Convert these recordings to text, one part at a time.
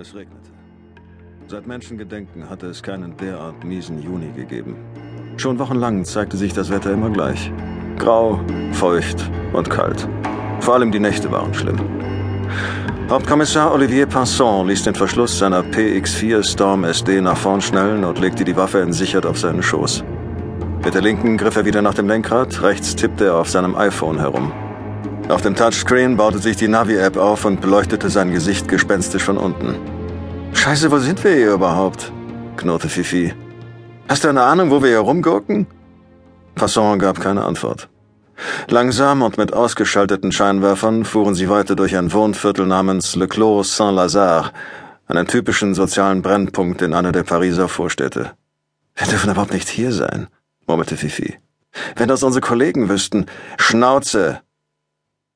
Es regnete. Seit Menschengedenken hatte es keinen derart miesen Juni gegeben. Schon wochenlang zeigte sich das Wetter immer gleich. Grau, feucht und kalt. Vor allem die Nächte waren schlimm. Hauptkommissar Olivier Pinson ließ den Verschluss seiner PX4 Storm SD nach vorn schnellen und legte die Waffe entsichert auf seinen Schoß. Mit der linken griff er wieder nach dem Lenkrad, rechts tippte er auf seinem iPhone herum. Auf dem Touchscreen baute sich die Navi-App auf und beleuchtete sein Gesicht gespenstisch von unten. Scheiße, wo sind wir hier überhaupt? knurrte Fifi. Hast du eine Ahnung, wo wir hier rumgurken? Passon gab keine Antwort. Langsam und mit ausgeschalteten Scheinwerfern fuhren sie weiter durch ein Wohnviertel namens Le Clos Saint-Lazare, einen typischen sozialen Brennpunkt in einer der Pariser Vorstädte. Wir dürfen überhaupt nicht hier sein, murmelte Fifi. Wenn das unsere Kollegen wüssten. Schnauze,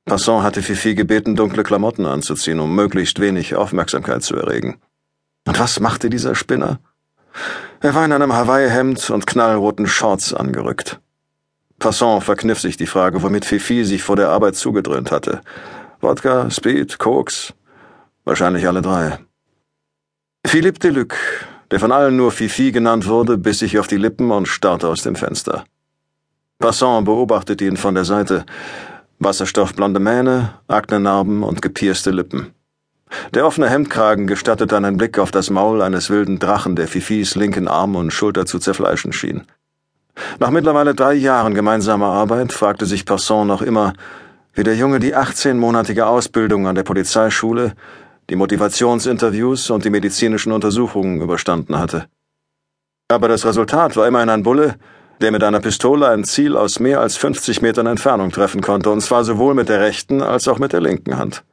Passon hatte Fifi gebeten, dunkle Klamotten anzuziehen, um möglichst wenig Aufmerksamkeit zu erregen. Und was machte dieser Spinner? Er war in einem Hawaii-Hemd und knallroten Shorts angerückt. Passon verkniff sich die Frage, womit Fifi sich vor der Arbeit zugedröhnt hatte. Wodka, Speed, Koks? Wahrscheinlich alle drei. Philippe Deluc, der von allen nur Fifi genannt wurde, biss sich auf die Lippen und starrte aus dem Fenster. Passon beobachtete ihn von der Seite, wasserstoffblonde Mähne, Aknenarben und gepierste Lippen. Der offene Hemdkragen gestattete einen Blick auf das Maul eines wilden Drachen, der Fifis linken Arm und Schulter zu zerfleischen schien. Nach mittlerweile drei Jahren gemeinsamer Arbeit fragte sich Person noch immer, wie der Junge die 18-monatige Ausbildung an der Polizeischule, die Motivationsinterviews und die medizinischen Untersuchungen überstanden hatte. Aber das Resultat war immerhin ein Bulle, der mit einer Pistole ein Ziel aus mehr als 50 Metern Entfernung treffen konnte, und zwar sowohl mit der rechten als auch mit der linken Hand.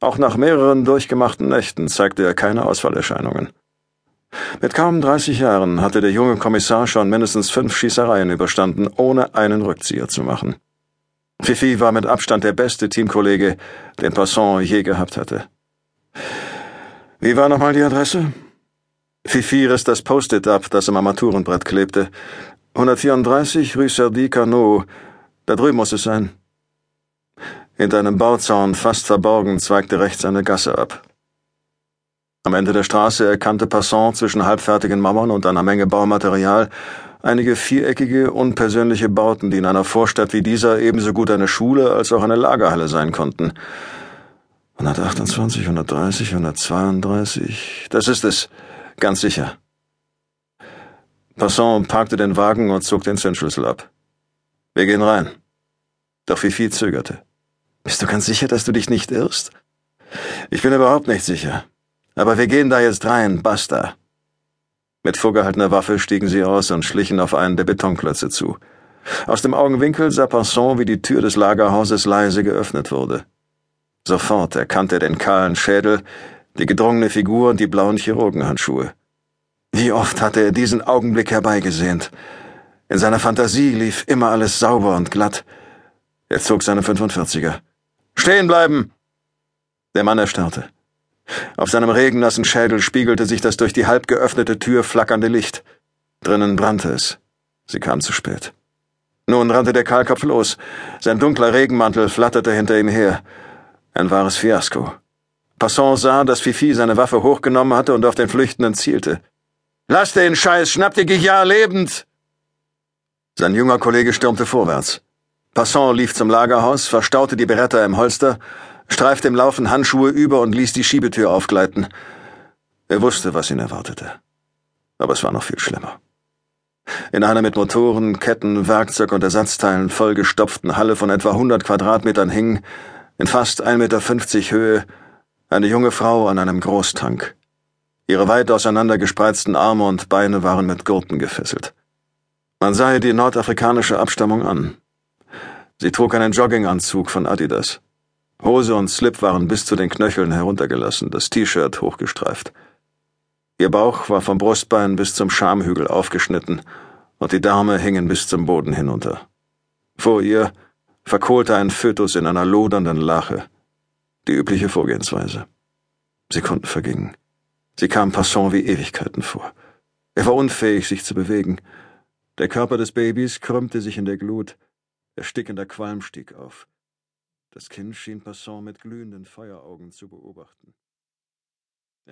Auch nach mehreren durchgemachten Nächten zeigte er keine Ausfallerscheinungen. Mit kaum 30 Jahren hatte der junge Kommissar schon mindestens fünf Schießereien überstanden, ohne einen Rückzieher zu machen. Fifi war mit Abstand der beste Teamkollege, den Passon je gehabt hatte. Wie war nochmal die Adresse? Fifi riss das Post-it ab, das am Armaturenbrett klebte, 134 Rue Serdi Carnot. Da drüben muss es sein. Hinter einem Bauzaun, fast verborgen, zweigte rechts eine Gasse ab. Am Ende der Straße erkannte Passant zwischen halbfertigen Mauern und einer Menge Baumaterial einige viereckige, unpersönliche Bauten, die in einer Vorstadt wie dieser ebenso gut eine Schule als auch eine Lagerhalle sein konnten. 128, 130, 132. Das ist es. Ganz sicher. Passant parkte den Wagen und zog den Zündschlüssel ab. Wir gehen rein. Doch Fifi zögerte. Bist du ganz sicher, dass du dich nicht irrst? Ich bin überhaupt nicht sicher. Aber wir gehen da jetzt rein, basta. Mit vorgehaltener Waffe stiegen sie aus und schlichen auf einen der Betonklötze zu. Aus dem Augenwinkel sah Passant, wie die Tür des Lagerhauses leise geöffnet wurde. Sofort erkannte er den kahlen Schädel, die gedrungene Figur und die blauen Chirurgenhandschuhe. Wie oft hatte er diesen Augenblick herbeigesehnt. In seiner Fantasie lief immer alles sauber und glatt. Er zog seine 45er. Stehen bleiben! Der Mann erstarrte. Auf seinem regennassen Schädel spiegelte sich das durch die halb geöffnete Tür flackernde Licht. Drinnen brannte es. Sie kam zu spät. Nun rannte der Kahlkopf los. Sein dunkler Regenmantel flatterte hinter ihm her. Ein wahres Fiasko. Passant sah, dass Fifi seine Waffe hochgenommen hatte und auf den Flüchtenden zielte. Lass den Scheiß, schnapp dir Guillard lebend! Sein junger Kollege stürmte vorwärts. Passant lief zum Lagerhaus, verstaute die Beretta im Holster, streifte im Laufen Handschuhe über und ließ die Schiebetür aufgleiten. Er wusste, was ihn erwartete. Aber es war noch viel schlimmer. In einer mit Motoren, Ketten, Werkzeug und Ersatzteilen vollgestopften Halle von etwa 100 Quadratmetern hing, in fast 1,50 Meter Höhe, eine junge Frau an einem Großtank. Ihre weit auseinandergespreizten Arme und Beine waren mit Gurten gefesselt. Man sah ihr die nordafrikanische Abstammung an. Sie trug einen Jogginganzug von Adidas. Hose und Slip waren bis zu den Knöcheln heruntergelassen, das T-Shirt hochgestreift. Ihr Bauch war vom Brustbein bis zum Schamhügel aufgeschnitten und die Dame hingen bis zum Boden hinunter. Vor ihr verkohlte ein Fötus in einer lodernden Lache. Die übliche Vorgehensweise. Sekunden vergingen. Sie kam Passant wie Ewigkeiten vor. Er war unfähig, sich zu bewegen. Der Körper des Babys krümmte sich in der Glut. Erstickender Qualm stieg auf. Das Kind schien Passant mit glühenden Feueraugen zu beobachten.